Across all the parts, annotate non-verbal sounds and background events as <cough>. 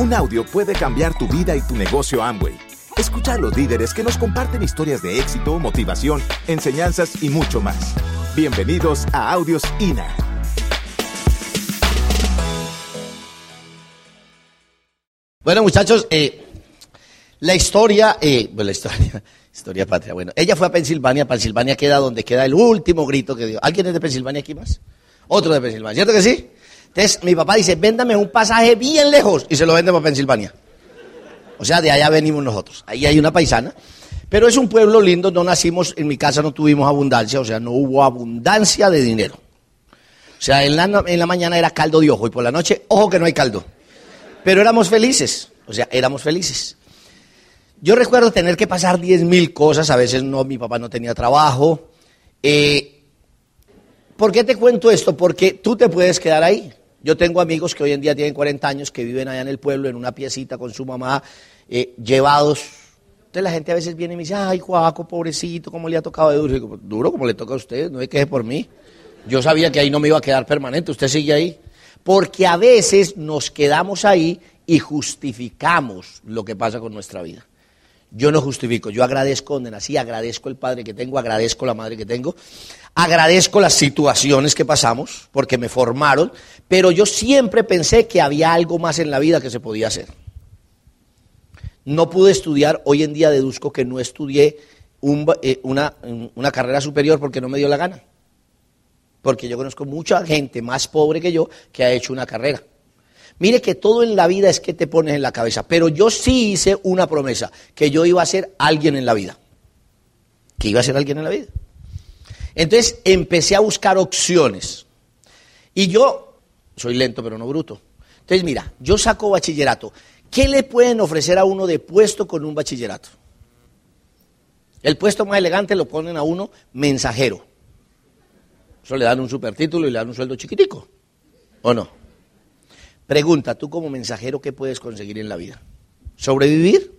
Un audio puede cambiar tu vida y tu negocio Amway. Escucha a los líderes que nos comparten historias de éxito, motivación, enseñanzas y mucho más. Bienvenidos a Audios INA. Bueno, muchachos, eh, la historia, eh, bueno, la historia, <laughs> historia patria. Bueno, ella fue a Pensilvania. Pensilvania queda donde queda el último grito que dio. ¿Alguien es de Pensilvania aquí más? Otro de Pensilvania, ¿cierto que sí? Entonces, mi papá dice, véndame un pasaje bien lejos y se lo vende para Pensilvania. O sea, de allá venimos nosotros. Ahí hay una paisana. Pero es un pueblo lindo, no nacimos, en mi casa no tuvimos abundancia, o sea, no hubo abundancia de dinero. O sea, en la, en la mañana era caldo de ojo y por la noche, ojo que no hay caldo. Pero éramos felices, o sea, éramos felices. Yo recuerdo tener que pasar diez mil cosas, a veces no, mi papá no tenía trabajo. Eh, ¿Por qué te cuento esto? Porque tú te puedes quedar ahí. Yo tengo amigos que hoy en día tienen 40 años, que viven allá en el pueblo, en una piecita con su mamá, eh, llevados. Entonces la gente a veces viene y me dice, ay, Juaco, pobrecito, ¿cómo le ha tocado de duro? Digo, duro como le toca a usted, no hay queje por mí. Yo sabía que ahí no me iba a quedar permanente, usted sigue ahí. Porque a veces nos quedamos ahí y justificamos lo que pasa con nuestra vida. Yo no justifico, yo agradezco donde nací, agradezco el padre que tengo, agradezco la madre que tengo, agradezco las situaciones que pasamos porque me formaron, pero yo siempre pensé que había algo más en la vida que se podía hacer. No pude estudiar, hoy en día deduzco que no estudié eh, una, una carrera superior porque no me dio la gana. Porque yo conozco mucha gente más pobre que yo que ha hecho una carrera. Mire que todo en la vida es que te pones en la cabeza, pero yo sí hice una promesa, que yo iba a ser alguien en la vida. Que iba a ser alguien en la vida. Entonces empecé a buscar opciones. Y yo soy lento, pero no bruto. Entonces, mira, yo saco bachillerato. ¿Qué le pueden ofrecer a uno de puesto con un bachillerato? El puesto más elegante lo ponen a uno mensajero. Eso le dan un supertítulo y le dan un sueldo chiquitico. ¿O no? Pregunta, tú como mensajero, ¿qué puedes conseguir en la vida? ¿Sobrevivir?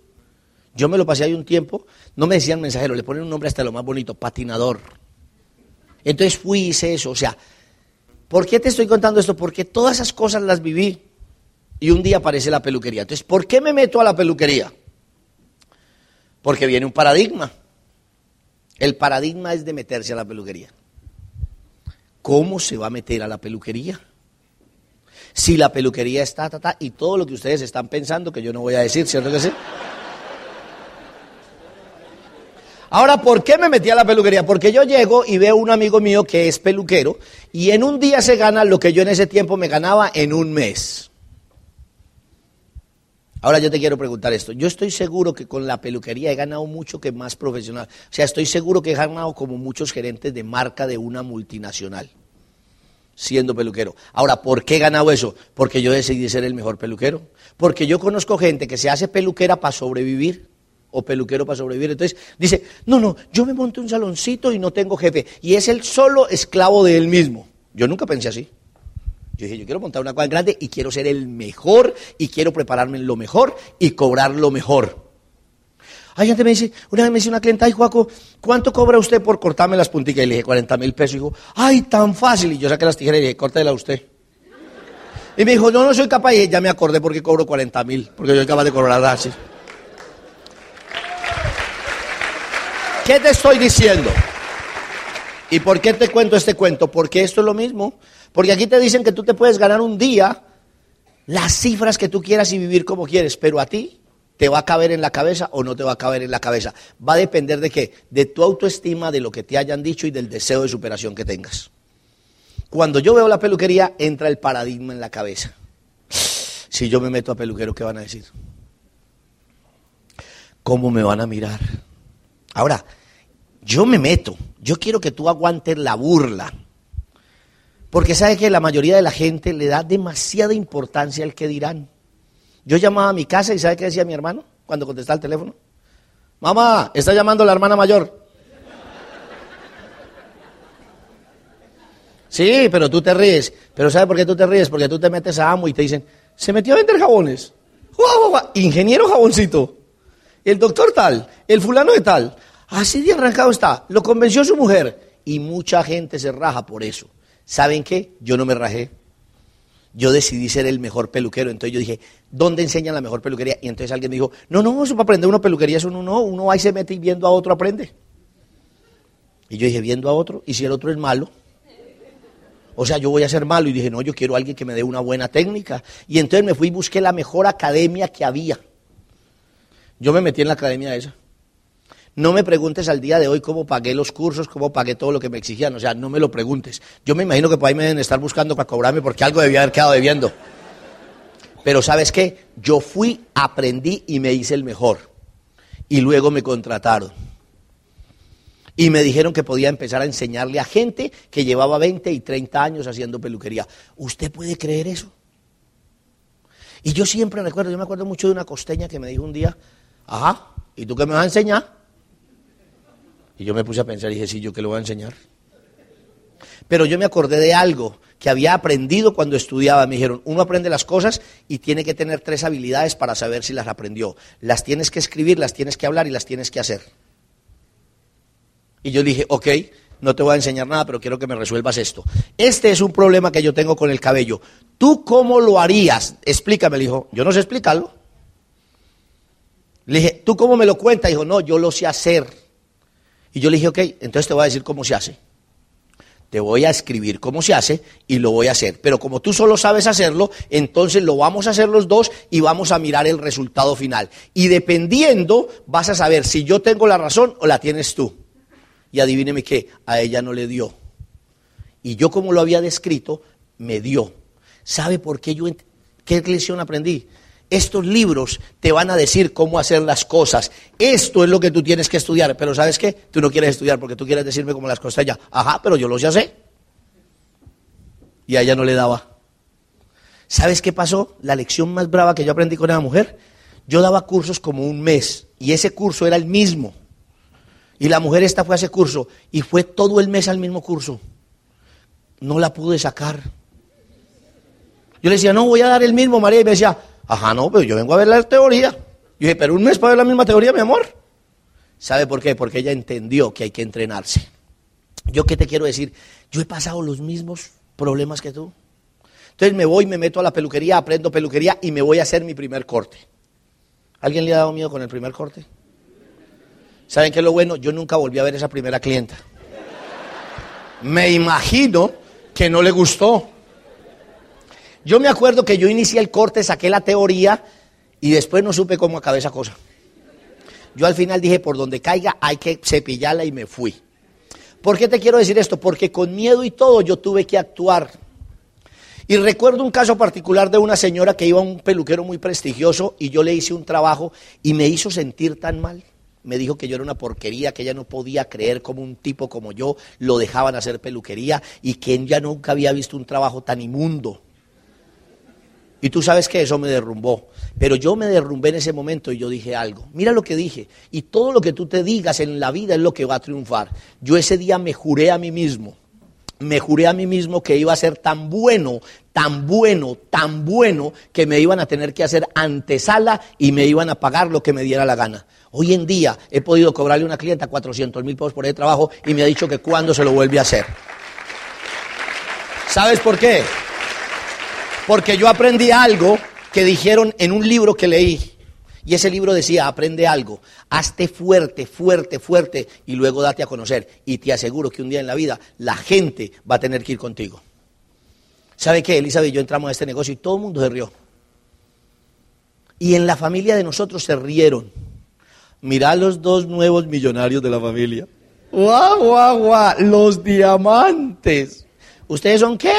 Yo me lo pasé ahí un tiempo, no me decían mensajero, le ponen un nombre hasta lo más bonito, patinador. Entonces fui hice eso, o sea, ¿por qué te estoy contando esto? Porque todas esas cosas las viví y un día aparece la peluquería. Entonces, ¿por qué me meto a la peluquería? Porque viene un paradigma. El paradigma es de meterse a la peluquería. ¿Cómo se va a meter a la peluquería? Si la peluquería está, ta, ta, y todo lo que ustedes están pensando, que yo no voy a decir, ¿cierto que sí? Ahora, ¿por qué me metí a la peluquería? Porque yo llego y veo un amigo mío que es peluquero y en un día se gana lo que yo en ese tiempo me ganaba en un mes. Ahora yo te quiero preguntar esto. Yo estoy seguro que con la peluquería he ganado mucho que más profesional. O sea, estoy seguro que he ganado como muchos gerentes de marca de una multinacional siendo peluquero. Ahora, ¿por qué he ganado eso? Porque yo decidí ser el mejor peluquero. Porque yo conozco gente que se hace peluquera para sobrevivir o peluquero para sobrevivir. Entonces dice, no, no, yo me monté un saloncito y no tengo jefe. Y es el solo esclavo de él mismo. Yo nunca pensé así. Yo dije, yo quiero montar una cosa grande y quiero ser el mejor y quiero prepararme en lo mejor y cobrar lo mejor. Hay gente me dice, una vez me dice una clienta, ay, Juaco, ¿cuánto cobra usted por cortarme las punticas? Y le dije, 40 mil pesos. Y dijo, ay, tan fácil. Y yo saqué las tijeras y le dije, córtela a usted. Y me dijo, yo no soy capaz. Y ya me acordé porque cobro 40 mil, porque yo soy capaz de cobrar así. ¿Qué te estoy diciendo? ¿Y por qué te cuento este cuento? Porque esto es lo mismo. Porque aquí te dicen que tú te puedes ganar un día las cifras que tú quieras y vivir como quieres, pero a ti ¿Te va a caber en la cabeza o no te va a caber en la cabeza? Va a depender de qué? De tu autoestima, de lo que te hayan dicho y del deseo de superación que tengas. Cuando yo veo la peluquería, entra el paradigma en la cabeza. Si yo me meto a peluquero, ¿qué van a decir? ¿Cómo me van a mirar? Ahora, yo me meto. Yo quiero que tú aguantes la burla. Porque sabes que la mayoría de la gente le da demasiada importancia al que dirán. Yo llamaba a mi casa y ¿sabe qué decía mi hermano cuando contestaba el teléfono? Mamá, está llamando la hermana mayor. Sí, pero tú te ríes. Pero ¿sabe por qué tú te ríes? Porque tú te metes a amo y te dicen, se metió a vender jabones. Ingeniero jaboncito. El doctor tal, el fulano de tal. Así de arrancado está. Lo convenció su mujer. Y mucha gente se raja por eso. ¿Saben qué? Yo no me rajé. Yo decidí ser el mejor peluquero. Entonces yo dije, ¿dónde enseñan la mejor peluquería? Y entonces alguien me dijo, no, no, eso para aprender una peluquería, eso no, no, uno ahí se mete y viendo a otro aprende. Y yo dije, viendo a otro, y si el otro es malo, o sea, yo voy a ser malo. Y dije, no, yo quiero alguien que me dé una buena técnica. Y entonces me fui y busqué la mejor academia que había. Yo me metí en la academia esa. No me preguntes al día de hoy cómo pagué los cursos, cómo pagué todo lo que me exigían. O sea, no me lo preguntes. Yo me imagino que por ahí me deben estar buscando para cobrarme porque algo debía haber quedado debiendo. Pero ¿sabes qué? Yo fui, aprendí y me hice el mejor. Y luego me contrataron. Y me dijeron que podía empezar a enseñarle a gente que llevaba 20 y 30 años haciendo peluquería. ¿Usted puede creer eso? Y yo siempre recuerdo, yo me acuerdo mucho de una costeña que me dijo un día, ajá, ¿y tú qué me vas a enseñar? Y yo me puse a pensar y dije, sí, ¿yo qué le voy a enseñar? Pero yo me acordé de algo que había aprendido cuando estudiaba. Me dijeron, uno aprende las cosas y tiene que tener tres habilidades para saber si las aprendió. Las tienes que escribir, las tienes que hablar y las tienes que hacer. Y yo dije, ok, no te voy a enseñar nada, pero quiero que me resuelvas esto. Este es un problema que yo tengo con el cabello. ¿Tú cómo lo harías? Explícame, le dijo. Yo no sé explicarlo. Le dije, ¿tú cómo me lo cuentas? Dijo, no, yo lo sé hacer. Y yo le dije, ok, entonces te voy a decir cómo se hace. Te voy a escribir cómo se hace y lo voy a hacer. Pero como tú solo sabes hacerlo, entonces lo vamos a hacer los dos y vamos a mirar el resultado final. Y dependiendo, vas a saber si yo tengo la razón o la tienes tú. Y adivíneme qué, a ella no le dio. Y yo como lo había descrito, me dio. ¿Sabe por qué yo, qué lección aprendí? Estos libros te van a decir cómo hacer las cosas. Esto es lo que tú tienes que estudiar. Pero ¿sabes qué? Tú no quieres estudiar porque tú quieres decirme como las costeñas. Ajá, pero yo lo ya sé. Y a ella no le daba. ¿Sabes qué pasó? La lección más brava que yo aprendí con esa mujer. Yo daba cursos como un mes y ese curso era el mismo. Y la mujer esta fue a ese curso y fue todo el mes al mismo curso. No la pude sacar. Yo le decía, no, voy a dar el mismo, María. Y me decía, ajá, no, pero yo vengo a ver la teoría. Yo dije, pero un mes para ver la misma teoría, mi amor. ¿Sabe por qué? Porque ella entendió que hay que entrenarse. Yo qué te quiero decir, yo he pasado los mismos problemas que tú. Entonces me voy, me meto a la peluquería, aprendo peluquería y me voy a hacer mi primer corte. ¿Alguien le ha dado miedo con el primer corte? ¿Saben qué es lo bueno? Yo nunca volví a ver esa primera clienta. Me imagino que no le gustó. Yo me acuerdo que yo inicié el corte, saqué la teoría y después no supe cómo acabé esa cosa. Yo al final dije, por donde caiga hay que cepillarla y me fui. ¿Por qué te quiero decir esto? Porque con miedo y todo yo tuve que actuar. Y recuerdo un caso particular de una señora que iba a un peluquero muy prestigioso y yo le hice un trabajo y me hizo sentir tan mal me dijo que yo era una porquería, que ella no podía creer como un tipo como yo lo dejaban hacer peluquería y que ella nunca había visto un trabajo tan inmundo. Y tú sabes que eso me derrumbó. Pero yo me derrumbé en ese momento y yo dije algo. Mira lo que dije. Y todo lo que tú te digas en la vida es lo que va a triunfar. Yo ese día me juré a mí mismo. Me juré a mí mismo que iba a ser tan bueno, tan bueno, tan bueno, que me iban a tener que hacer antesala y me iban a pagar lo que me diera la gana. Hoy en día he podido cobrarle a una clienta 400 mil pesos por ese trabajo y me ha dicho que cuándo se lo vuelve a hacer. ¿Sabes por qué? Porque yo aprendí algo que dijeron en un libro que leí. Y ese libro decía, aprende algo, hazte fuerte, fuerte, fuerte y luego date a conocer. Y te aseguro que un día en la vida la gente va a tener que ir contigo. ¿Sabe qué? Elizabeth y yo entramos a este negocio y todo el mundo se rió. Y en la familia de nosotros se rieron. Mirá los dos nuevos millonarios de la familia. ¡Guau, guau, guau! Los diamantes. ¿Ustedes son qué?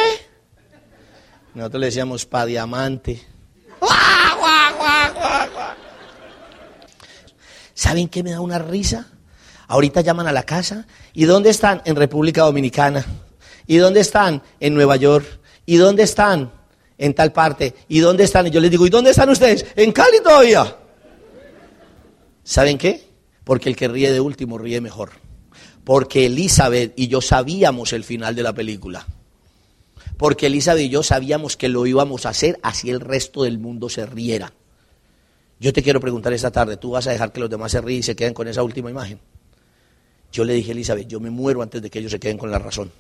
Nosotros le decíamos pa diamante. ¡Guau, guau, guau, guau, ¿Saben qué me da una risa? Ahorita llaman a la casa. ¿Y dónde están? En República Dominicana. ¿Y dónde están? En Nueva York. ¿Y dónde están? En tal parte. ¿Y dónde están? Y yo les digo, ¿y dónde están ustedes? En Cali todavía. ¿Saben qué? Porque el que ríe de último ríe mejor. Porque Elizabeth y yo sabíamos el final de la película. Porque Elizabeth y yo sabíamos que lo íbamos a hacer así el resto del mundo se riera. Yo te quiero preguntar esta tarde, ¿tú vas a dejar que los demás se ríen y se queden con esa última imagen? Yo le dije a Elizabeth, yo me muero antes de que ellos se queden con la razón.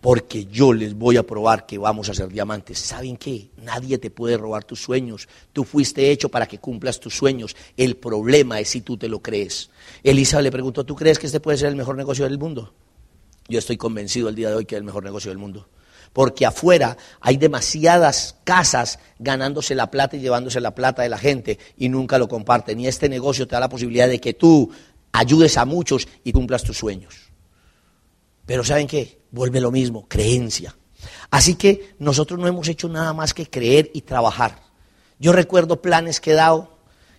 porque yo les voy a probar que vamos a ser diamantes. ¿Saben qué? Nadie te puede robar tus sueños. Tú fuiste hecho para que cumplas tus sueños. El problema es si tú te lo crees. Elisa le preguntó, ¿tú crees que este puede ser el mejor negocio del mundo? Yo estoy convencido el día de hoy que es el mejor negocio del mundo. Porque afuera hay demasiadas casas ganándose la plata y llevándose la plata de la gente y nunca lo comparten. Y este negocio te da la posibilidad de que tú ayudes a muchos y cumplas tus sueños. Pero ¿saben qué? Vuelve lo mismo, creencia. Así que nosotros no hemos hecho nada más que creer y trabajar. Yo recuerdo planes que he dado,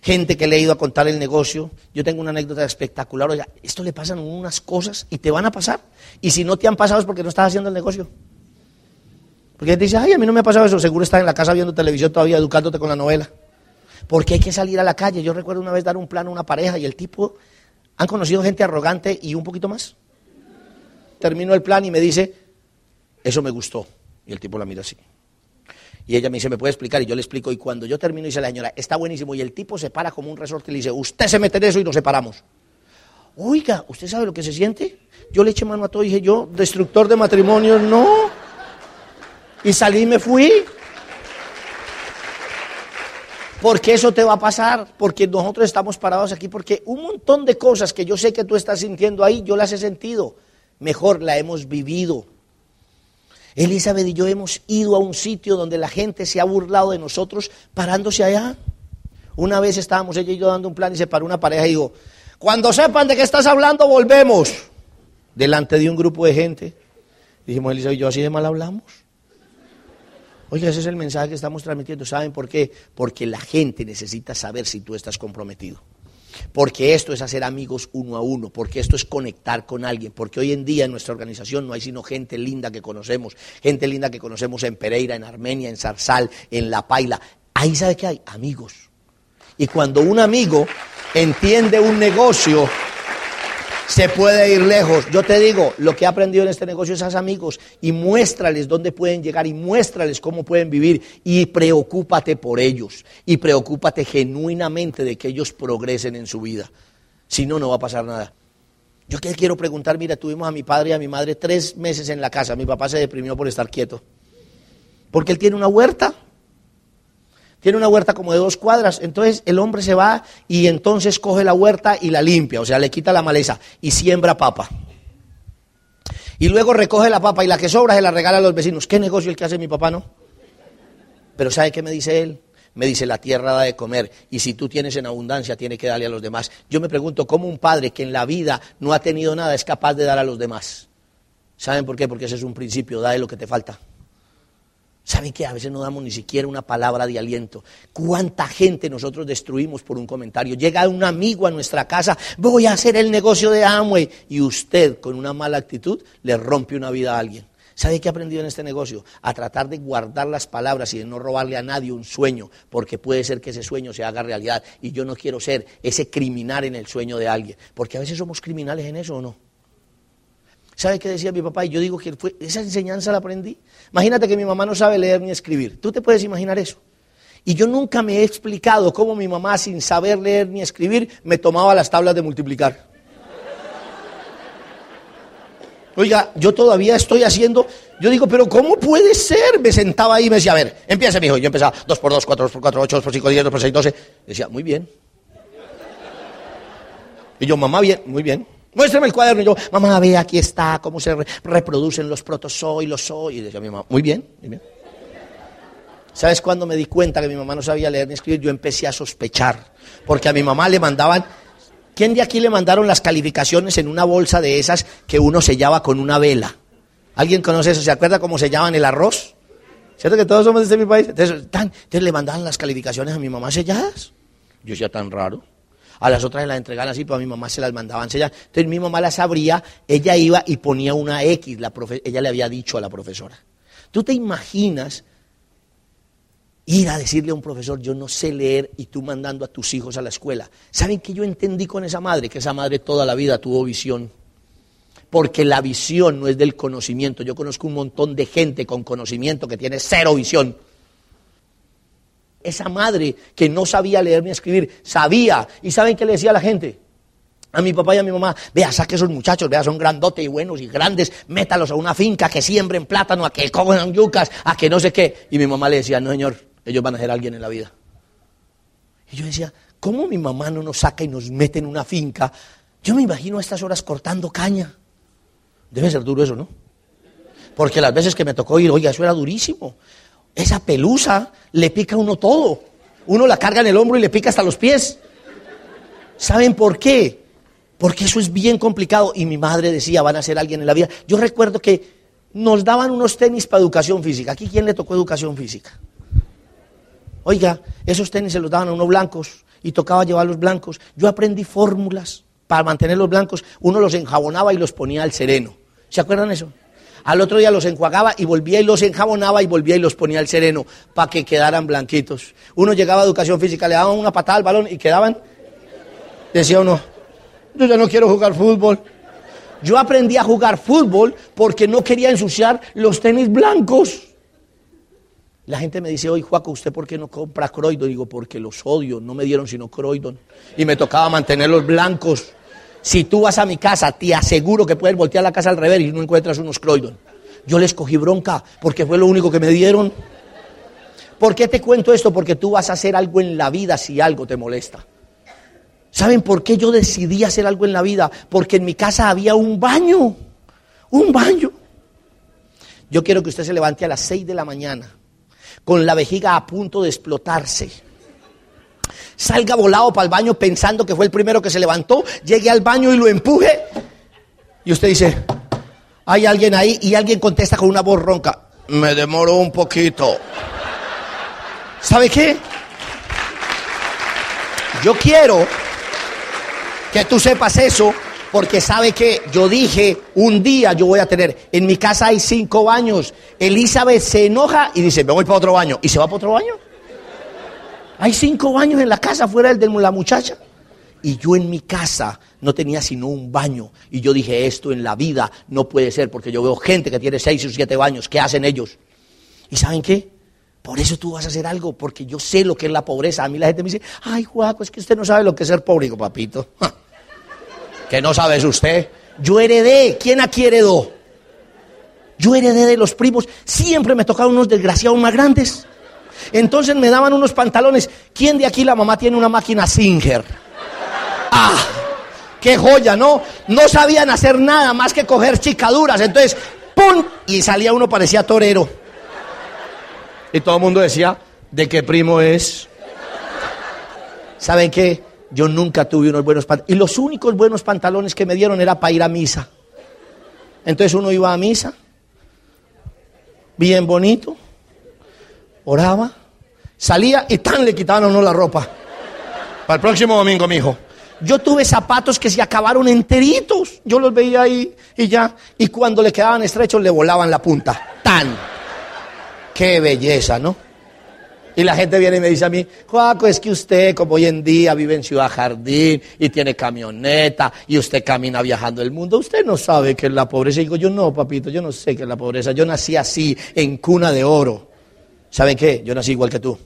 gente que le he ido a contar el negocio. Yo tengo una anécdota espectacular. Oiga, esto le pasan unas cosas y te van a pasar. Y si no te han pasado es porque no estás haciendo el negocio. Porque te dice, ay, a mí no me ha pasado eso. Seguro estás en la casa viendo televisión todavía, educándote con la novela. Porque hay que salir a la calle. Yo recuerdo una vez dar un plan a una pareja y el tipo, han conocido gente arrogante y un poquito más termino el plan y me dice, eso me gustó. Y el tipo la mira así. Y ella me dice, ¿me puede explicar? Y yo le explico. Y cuando yo termino, dice la señora, está buenísimo. Y el tipo se para como un resorte y le dice, usted se mete en eso y nos separamos. Oiga, ¿usted sabe lo que se siente? Yo le eché mano a todo y dije, yo, destructor de matrimonios, no. Y salí y me fui. Porque eso te va a pasar, porque nosotros estamos parados aquí, porque un montón de cosas que yo sé que tú estás sintiendo ahí, yo las he sentido mejor la hemos vivido. Elizabeth y yo hemos ido a un sitio donde la gente se ha burlado de nosotros parándose allá. Una vez estábamos ella y yo dando un plan y se paró una pareja y dijo, cuando sepan de qué estás hablando, volvemos. Delante de un grupo de gente. Dijimos, Elizabeth y yo, así de mal hablamos. Oiga, ese es el mensaje que estamos transmitiendo. ¿Saben por qué? Porque la gente necesita saber si tú estás comprometido porque esto es hacer amigos uno a uno, porque esto es conectar con alguien, porque hoy en día en nuestra organización no hay sino gente linda que conocemos, gente linda que conocemos en Pereira, en Armenia, en Zarzal, en La Paila. Ahí sabe que hay amigos. Y cuando un amigo entiende un negocio, se puede ir lejos. Yo te digo, lo que he aprendido en este negocio es a amigos y muéstrales dónde pueden llegar y muéstrales cómo pueden vivir y preocúpate por ellos y preocúpate genuinamente de que ellos progresen en su vida. Si no, no va a pasar nada. Yo que quiero preguntar, mira, tuvimos a mi padre y a mi madre tres meses en la casa. Mi papá se deprimió por estar quieto. Porque él tiene una huerta tiene una huerta como de dos cuadras, entonces el hombre se va y entonces coge la huerta y la limpia, o sea, le quita la maleza y siembra papa. Y luego recoge la papa y la que sobra se la regala a los vecinos. ¿Qué negocio el que hace mi papá, no? Pero ¿sabe qué me dice él? Me dice, la tierra da de comer y si tú tienes en abundancia, tiene que darle a los demás. Yo me pregunto, ¿cómo un padre que en la vida no ha tenido nada es capaz de dar a los demás? ¿Saben por qué? Porque ese es un principio, da lo que te falta. ¿Saben que a veces no damos ni siquiera una palabra de aliento? ¿Cuánta gente nosotros destruimos por un comentario? Llega un amigo a nuestra casa, voy a hacer el negocio de Amway, y usted con una mala actitud le rompe una vida a alguien. ¿Sabe qué he aprendido en este negocio? A tratar de guardar las palabras y de no robarle a nadie un sueño, porque puede ser que ese sueño se haga realidad. Y yo no quiero ser ese criminal en el sueño de alguien, porque a veces somos criminales en eso o no. ¿Sabe qué decía mi papá? Y yo digo que fue, esa enseñanza la aprendí. Imagínate que mi mamá no sabe leer ni escribir. ¿Tú te puedes imaginar eso? Y yo nunca me he explicado cómo mi mamá, sin saber leer ni escribir, me tomaba las tablas de multiplicar. Oiga, yo todavía estoy haciendo, yo digo, pero ¿cómo puede ser? Me sentaba ahí y me decía, a ver, empieza, mi hijo. Yo empezaba 2 por 2, 4 por 4, 8 por 5, 10, 2 por 6, 12. Decía, muy bien. Y yo, mamá, bien, muy bien. Muéstrame el cuaderno. Y yo, mamá, ve, aquí está, cómo se reproducen los protozoy, los soy. Y decía mi mamá, muy bien, muy bien. ¿Sabes cuándo me di cuenta que mi mamá no sabía leer ni escribir? Yo empecé a sospechar. Porque a mi mamá le mandaban. ¿Quién de aquí le mandaron las calificaciones en una bolsa de esas que uno sellaba con una vela? ¿Alguien conoce eso? ¿Se acuerda cómo sellaban el arroz? ¿Cierto que todos somos de este mi país? Entonces le mandaban las calificaciones a mi mamá selladas. Yo decía, tan raro. A las otras se las entregaban así, pero a mi mamá se las mandaban sellar. Entonces mi mamá las abría, ella iba y ponía una X, la ella le había dicho a la profesora. ¿Tú te imaginas ir a decirle a un profesor, yo no sé leer y tú mandando a tus hijos a la escuela? ¿Saben qué yo entendí con esa madre? Que esa madre toda la vida tuvo visión. Porque la visión no es del conocimiento. Yo conozco un montón de gente con conocimiento que tiene cero visión esa madre que no sabía leer ni escribir, sabía. ¿Y saben qué le decía a la gente? a mi papá y a mi mamá, vea, saque esos muchachos, vea, son grandotes y buenos y grandes, métalos a una finca, que siembren plátano, a que cojan yucas, a que no sé qué. Y mi mamá le decía, no señor, ellos van a ser alguien en la vida. Y yo decía, ¿cómo mi mamá no nos saca y nos mete en una finca? Yo me imagino a estas horas cortando caña. Debe ser duro eso, ¿no? Porque las veces que me tocó ir, oiga, eso era durísimo. Esa pelusa le pica a uno todo. Uno la carga en el hombro y le pica hasta los pies. ¿Saben por qué? Porque eso es bien complicado. Y mi madre decía, van a ser alguien en la vida. Yo recuerdo que nos daban unos tenis para educación física. ¿Aquí quién le tocó educación física? Oiga, esos tenis se los daban a unos blancos y tocaba llevar los blancos. Yo aprendí fórmulas para mantener los blancos. Uno los enjabonaba y los ponía al sereno. ¿Se acuerdan eso? Al otro día los enjuagaba y volvía y los enjabonaba y volvía y los ponía al sereno para que quedaran blanquitos. Uno llegaba a educación física, le daban una patada al balón y quedaban, decía uno, yo ya no quiero jugar fútbol. Yo aprendí a jugar fútbol porque no quería ensuciar los tenis blancos. La gente me dice, oye, Juaco, ¿usted por qué no compra Croydon? Digo, porque los odio, no me dieron sino Croydon. Y me tocaba mantenerlos blancos. Si tú vas a mi casa, te aseguro que puedes voltear la casa al revés y no encuentras unos Croydon. Yo les cogí bronca porque fue lo único que me dieron. ¿Por qué te cuento esto? Porque tú vas a hacer algo en la vida si algo te molesta. ¿Saben por qué yo decidí hacer algo en la vida? Porque en mi casa había un baño, un baño. Yo quiero que usted se levante a las 6 de la mañana con la vejiga a punto de explotarse. Salga volado para el baño pensando que fue el primero que se levantó, llegue al baño y lo empuje. Y usted dice, hay alguien ahí y alguien contesta con una voz ronca, me demoró un poquito. ¿Sabe qué? Yo quiero que tú sepas eso, porque sabe que yo dije, un día yo voy a tener, en mi casa hay cinco baños, Elizabeth se enoja y dice, me voy para otro baño, y se va para otro baño. Hay cinco baños en la casa fuera del de la muchacha. Y yo en mi casa no tenía sino un baño. Y yo dije, esto en la vida no puede ser, porque yo veo gente que tiene seis o siete baños. ¿Qué hacen ellos? ¿Y saben qué? Por eso tú vas a hacer algo, porque yo sé lo que es la pobreza. A mí la gente me dice, ay, Juaco, es que usted no sabe lo que es ser pobre. Digo, papito, que no sabes usted. Yo heredé. ¿Quién aquí heredó? Yo heredé de los primos. Siempre me tocaban unos desgraciados más grandes. Entonces me daban unos pantalones. ¿Quién de aquí la mamá tiene una máquina Singer? ¡Ah! ¡Qué joya, no! No sabían hacer nada más que coger chicaduras. Entonces, ¡pum! Y salía uno, parecía torero. Y todo el mundo decía, ¿de qué primo es? ¿Saben qué? yo nunca tuve unos buenos pantalones. Y los únicos buenos pantalones que me dieron era para ir a misa. Entonces uno iba a misa, bien bonito, oraba, salía y tan le quitaban a uno la ropa. Para el próximo domingo, mi hijo. Yo tuve zapatos que se acabaron enteritos. Yo los veía ahí y ya. Y cuando le quedaban estrechos le volaban la punta. Tan. Qué belleza, ¿no? Y la gente viene y me dice a mí, Juaco, es que usted como hoy en día vive en Ciudad Jardín y tiene camioneta y usted camina viajando el mundo, usted no sabe qué es la pobreza. Y digo, yo no, papito, yo no sé qué es la pobreza. Yo nací así, en cuna de oro. ¿Saben qué? Yo nací igual que tú.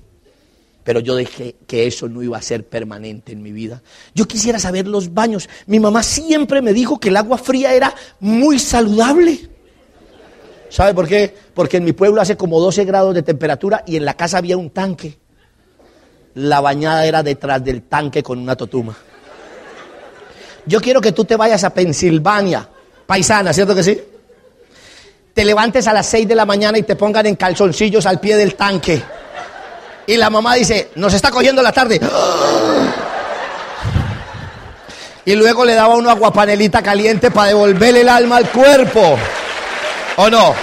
Pero yo dije que eso no iba a ser permanente en mi vida. Yo quisiera saber los baños. Mi mamá siempre me dijo que el agua fría era muy saludable. ¿Sabe por qué? Porque en mi pueblo hace como 12 grados de temperatura y en la casa había un tanque. La bañada era detrás del tanque con una totuma. Yo quiero que tú te vayas a Pensilvania, paisana, ¿cierto que sí? Te levantes a las 6 de la mañana y te pongan en calzoncillos al pie del tanque. Y la mamá dice, nos está cogiendo la tarde. Y luego le daba una aguapanelita caliente para devolverle el alma al cuerpo. ¿O no?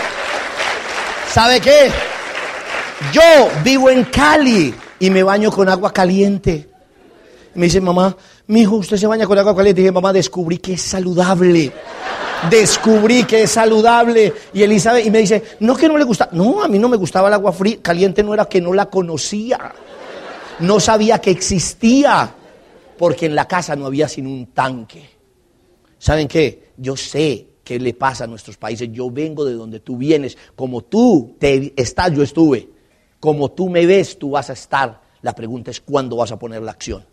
¿Sabe qué? Yo vivo en Cali y me baño con agua caliente. Me dice, mamá, mi hijo, usted se baña con agua caliente. Y dije, mamá, descubrí que es saludable. Descubrí que es saludable. Y Elizabeth, y me dice, no que no le gusta. No, a mí no me gustaba el agua fría. Caliente no era que no la conocía. No sabía que existía. Porque en la casa no había sino un tanque. ¿Saben qué? Yo sé qué le pasa a nuestros países. Yo vengo de donde tú vienes. Como tú te estás, yo estuve. Como tú me ves, tú vas a estar. La pregunta es cuándo vas a poner la acción.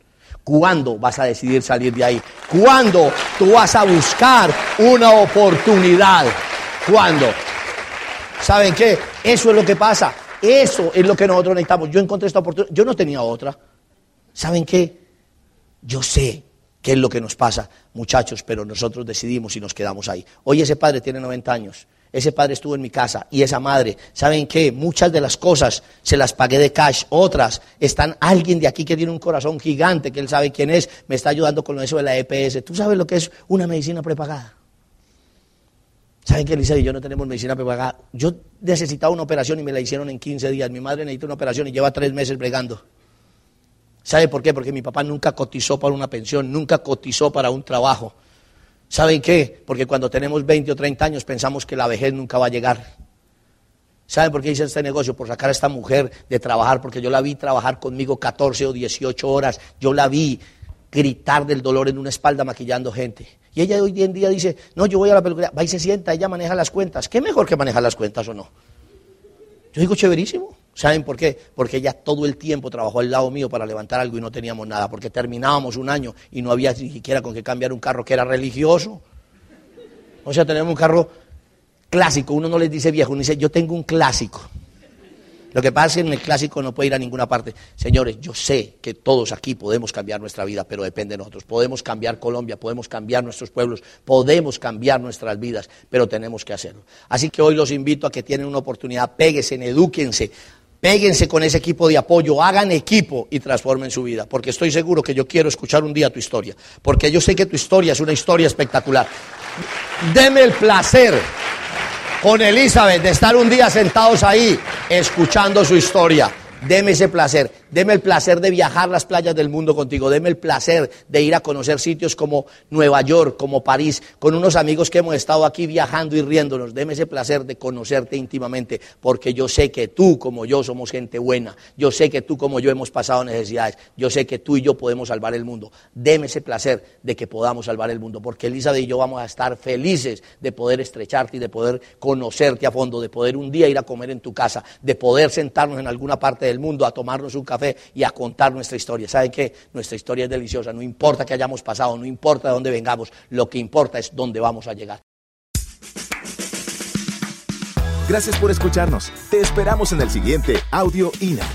¿Cuándo vas a decidir salir de ahí? ¿Cuándo tú vas a buscar una oportunidad? ¿Cuándo? ¿Saben qué? Eso es lo que pasa. Eso es lo que nosotros necesitamos. Yo encontré esta oportunidad. Yo no tenía otra. ¿Saben qué? Yo sé qué es lo que nos pasa, muchachos, pero nosotros decidimos y nos quedamos ahí. Hoy ese padre tiene 90 años. Ese padre estuvo en mi casa y esa madre, ¿saben qué? Muchas de las cosas se las pagué de cash, otras están alguien de aquí que tiene un corazón gigante, que él sabe quién es, me está ayudando con eso de la EPS. ¿Tú sabes lo que es una medicina prepagada? ¿Saben qué, Elisa y yo no tenemos medicina prepagada? Yo necesitaba una operación y me la hicieron en 15 días. Mi madre necesita una operación y lleva tres meses bregando. ¿Sabe por qué? Porque mi papá nunca cotizó para una pensión, nunca cotizó para un trabajo. ¿Saben qué? Porque cuando tenemos 20 o 30 años pensamos que la vejez nunca va a llegar. ¿Saben por qué hice este negocio? Por sacar a esta mujer de trabajar, porque yo la vi trabajar conmigo 14 o 18 horas. Yo la vi gritar del dolor en una espalda maquillando gente. Y ella hoy en día dice, no, yo voy a la peluquería, va y se sienta, ella maneja las cuentas. ¿Qué mejor que manejar las cuentas o no? Yo digo, chéverísimo. ¿Saben por qué? Porque ella todo el tiempo trabajó al lado mío para levantar algo y no teníamos nada, porque terminábamos un año y no había ni siquiera con qué cambiar un carro que era religioso. O sea, tenemos un carro clásico, uno no les dice viejo, uno dice, yo tengo un clásico. Lo que pasa es que en el clásico no puede ir a ninguna parte. Señores, yo sé que todos aquí podemos cambiar nuestra vida, pero depende de nosotros. Podemos cambiar Colombia, podemos cambiar nuestros pueblos, podemos cambiar nuestras vidas, pero tenemos que hacerlo. Así que hoy los invito a que tienen una oportunidad, péguense, edúquense, péguense con ese equipo de apoyo, hagan equipo y transformen su vida, porque estoy seguro que yo quiero escuchar un día tu historia, porque yo sé que tu historia es una historia espectacular. Deme el placer con Elizabeth de estar un día sentados ahí escuchando su historia. Deme ese placer, deme el placer de viajar las playas del mundo contigo, deme el placer de ir a conocer sitios como Nueva York, como París, con unos amigos que hemos estado aquí viajando y riéndonos, deme ese placer de conocerte íntimamente, porque yo sé que tú como yo somos gente buena, yo sé que tú como yo hemos pasado necesidades, yo sé que tú y yo podemos salvar el mundo, deme ese placer de que podamos salvar el mundo, porque Elizabeth y yo vamos a estar felices de poder estrecharte y de poder conocerte a fondo, de poder un día ir a comer en tu casa, de poder sentarnos en alguna parte del mundo a tomarnos un café y a contar nuestra historia. ¿Saben qué? Nuestra historia es deliciosa. No importa que hayamos pasado, no importa de dónde vengamos, lo que importa es dónde vamos a llegar. Gracias por escucharnos. Te esperamos en el siguiente Audio INA.